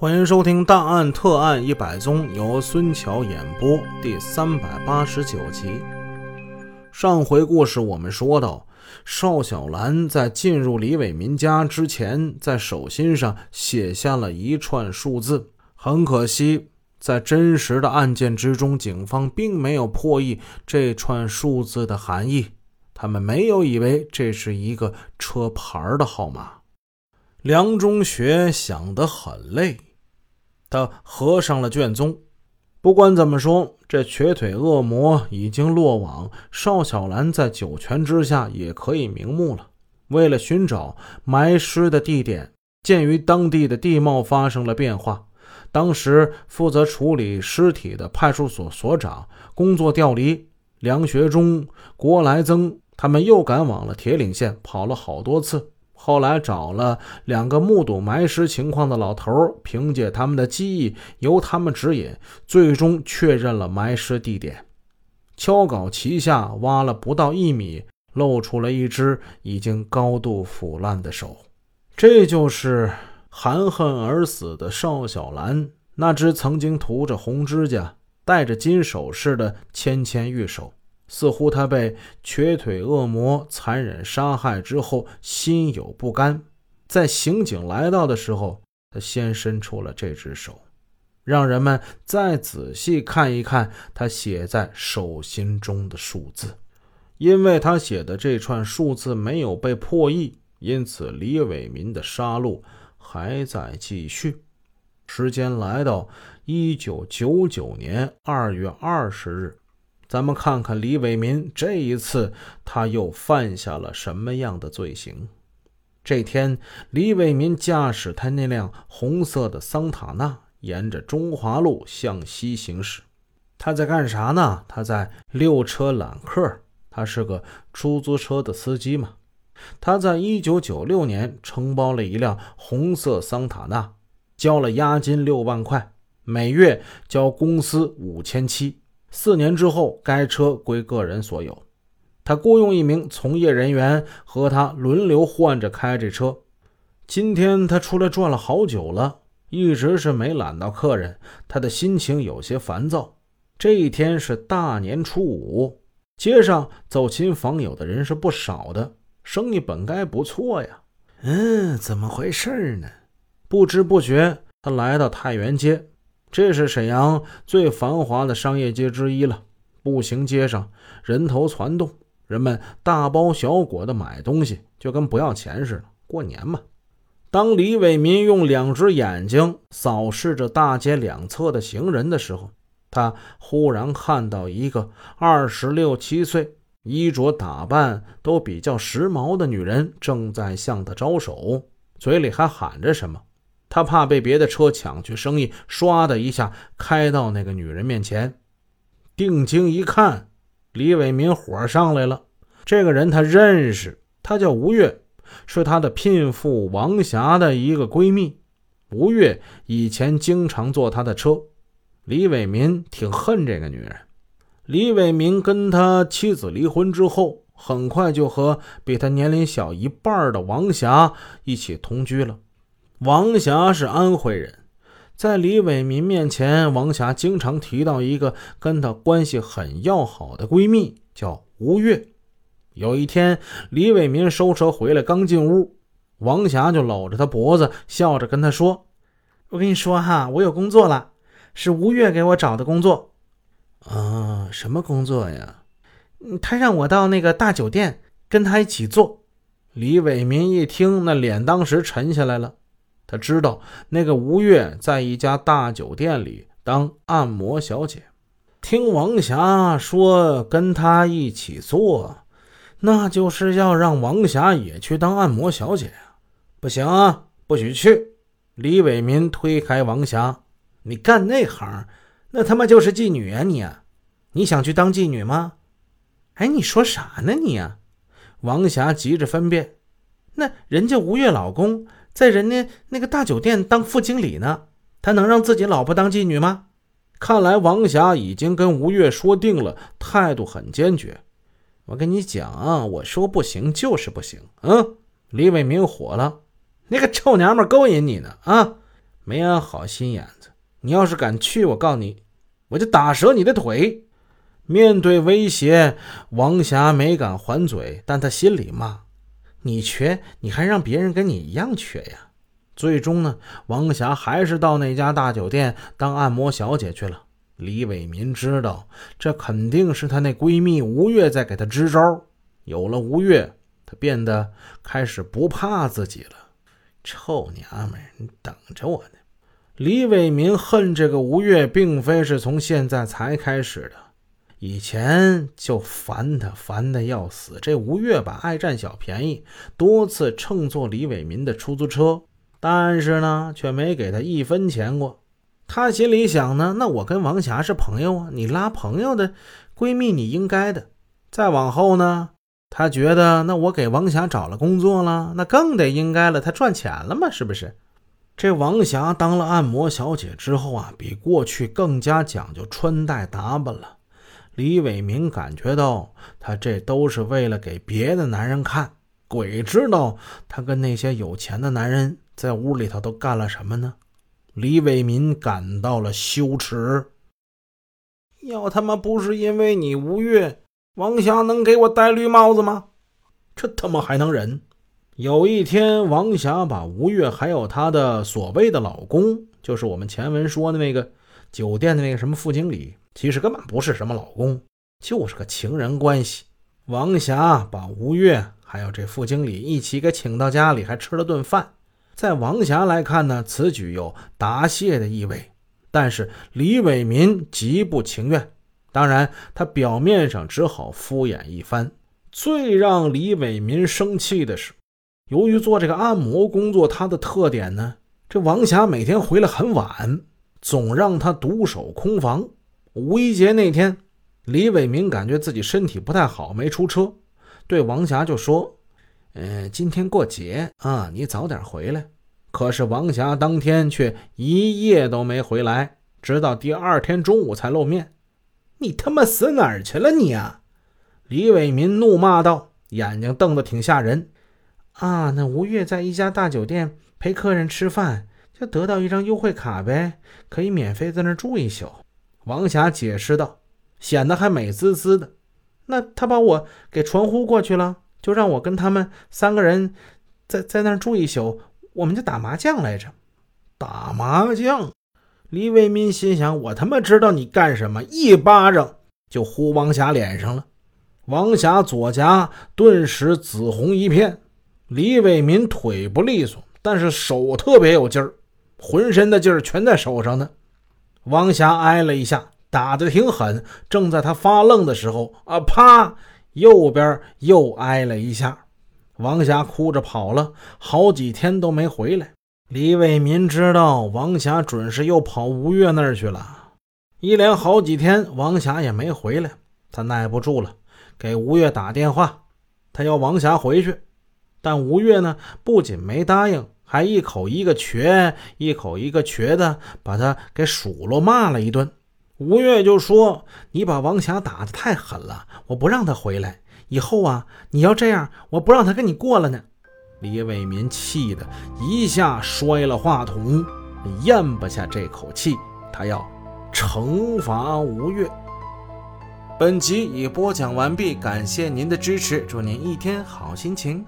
欢迎收听《大案特案一百宗》，由孙桥演播，第三百八十九集。上回故事我们说到，邵小兰在进入李伟民家之前，在手心上写下了一串数字。很可惜，在真实的案件之中，警方并没有破译这串数字的含义。他们没有以为这是一个车牌的号码。梁中学想得很累。他合上了卷宗。不管怎么说，这瘸腿恶魔已经落网，邵小兰在九泉之下也可以瞑目了。为了寻找埋尸的地点，鉴于当地的地貌发生了变化，当时负责处理尸体的派出所所长工作调离，梁学忠、郭来增他们又赶往了铁岭县，跑了好多次。后来找了两个目睹埋尸情况的老头，凭借他们的记忆，由他们指引，最终确认了埋尸地点。敲镐旗下挖了不到一米，露出了一只已经高度腐烂的手。这就是含恨而死的邵小兰，那只曾经涂着红指甲、戴着金首饰的纤纤玉手。似乎他被瘸腿恶魔残忍杀害之后，心有不甘。在刑警来到的时候，他先伸出了这只手，让人们再仔细看一看他写在手心中的数字。因为他写的这串数字没有被破译，因此李伟民的杀戮还在继续。时间来到一九九九年二月二十日。咱们看看李伟民这一次他又犯下了什么样的罪行？这天，李伟民驾驶他那辆红色的桑塔纳，沿着中华路向西行驶。他在干啥呢？他在溜车揽客。他是个出租车的司机嘛。他在一九九六年承包了一辆红色桑塔纳，交了押金六万块，每月交公司五千七。四年之后，该车归个人所有。他雇佣一名从业人员和他轮流换着开这车。今天他出来转了好久了，一直是没揽到客人，他的心情有些烦躁。这一天是大年初五，街上走亲访友的人是不少的，生意本该不错呀。嗯，怎么回事呢？不知不觉，他来到太原街。这是沈阳最繁华的商业街之一了。步行街上人头攒动，人们大包小裹的买东西，就跟不要钱似的。过年嘛。当李伟民用两只眼睛扫视着大街两侧的行人的时候，他忽然看到一个二十六七岁、衣着打扮都比较时髦的女人正在向他招手，嘴里还喊着什么。他怕被别的车抢去生意，唰的一下开到那个女人面前。定睛一看，李伟民火上来了。这个人他认识，他叫吴越，是他的聘妇王霞的一个闺蜜。吴越以前经常坐他的车。李伟民挺恨这个女人。李伟民跟他妻子离婚之后，很快就和比他年龄小一半的王霞一起同居了。王霞是安徽人，在李伟民面前，王霞经常提到一个跟她关系很要好的闺蜜，叫吴越。有一天，李伟民收车回来，刚进屋，王霞就搂着他脖子，笑着跟他说：“我跟你说哈，我有工作了，是吴越给我找的工作。啊，什么工作呀？他让我到那个大酒店跟他一起做。”李伟民一听，那脸当时沉下来了。他知道那个吴越在一家大酒店里当按摩小姐，听王霞说跟他一起做，那就是要让王霞也去当按摩小姐啊！不行啊，不许去！李伟民推开王霞：“你干那行，那他妈就是妓女啊！你，你想去当妓女吗？”哎，你说啥呢你啊？王霞急着分辨：“那人家吴越老公……”在人家那个大酒店当副经理呢，他能让自己老婆当妓女吗？看来王霞已经跟吴越说定了，态度很坚决。我跟你讲啊，我说不行就是不行。嗯，李伟明火了，那个臭娘们勾引你呢？啊，没安好心眼子。你要是敢去，我告诉你，我就打折你的腿。面对威胁，王霞没敢还嘴，但她心里骂：你瘸，你还让别人跟你一样瘸呀？最终呢，王霞还是到那家大酒店当按摩小姐去了。李伟民知道，这肯定是她那闺蜜吴越在给她支招。有了吴越，她变得开始不怕自己了。臭娘们，你等着我呢！李伟民恨这个吴越，并非是从现在才开始的，以前就烦他，烦的要死。这吴越吧，爱占小便宜，多次乘坐李伟民的出租车。但是呢，却没给他一分钱过。他心里想呢，那我跟王霞是朋友啊，你拉朋友的闺蜜，你应该的。再往后呢，他觉得那我给王霞找了工作了，那更得应该了，他赚钱了嘛，是不是？这王霞当了按摩小姐之后啊，比过去更加讲究穿戴打扮了。李伟民感觉到，他这都是为了给别的男人看。鬼知道他跟那些有钱的男人。在屋里头都干了什么呢？李伟民感到了羞耻。要他妈不是因为你吴越，王霞能给我戴绿帽子吗？这他妈还能忍？有一天，王霞把吴越还有她的所谓的老公，就是我们前文说的那个酒店的那个什么副经理，其实根本不是什么老公，就是个情人关系。王霞把吴越还有这副经理一起给请到家里，还吃了顿饭。在王霞来看呢，此举有答谢的意味，但是李伟民极不情愿。当然，他表面上只好敷衍一番。最让李伟民生气的是，由于做这个按摩工作，他的特点呢，这王霞每天回来很晚，总让他独守空房。五一节那天，李伟民感觉自己身体不太好，没出车，对王霞就说。嗯，今天过节啊，你早点回来。可是王霞当天却一夜都没回来，直到第二天中午才露面。你他妈死哪儿去了你啊！李伟民怒骂道，眼睛瞪得挺吓人。啊，那吴越在一家大酒店陪客人吃饭，就得到一张优惠卡呗，可以免费在那儿住一宿。王霞解释道，显得还美滋滋的。那他把我给传呼过去了。就让我跟他们三个人在在那儿住一宿，我们就打麻将来着。打麻将，李伟民心想：我他妈知道你干什么！一巴掌就呼王霞脸上了，王霞左颊顿时紫红一片。李伟民腿不利索，但是手特别有劲儿，浑身的劲儿全在手上呢。王霞挨了一下，打得挺狠。正在他发愣的时候，啊，啪！右边又挨了一下，王霞哭着跑了，好几天都没回来。李伟民知道王霞准是又跑吴越那儿去了，一连好几天王霞也没回来，他耐不住了，给吴越打电话，他要王霞回去。但吴越呢，不仅没答应，还一口一个瘸，一口一个瘸的，把他给数落骂了一顿。吴越就说：“你把王霞打得太狠了，我不让他回来。以后啊，你要这样，我不让他跟你过了呢。”李伟民气得一下摔了话筒，咽不下这口气，他要惩罚吴越。本集已播讲完毕，感谢您的支持，祝您一天好心情。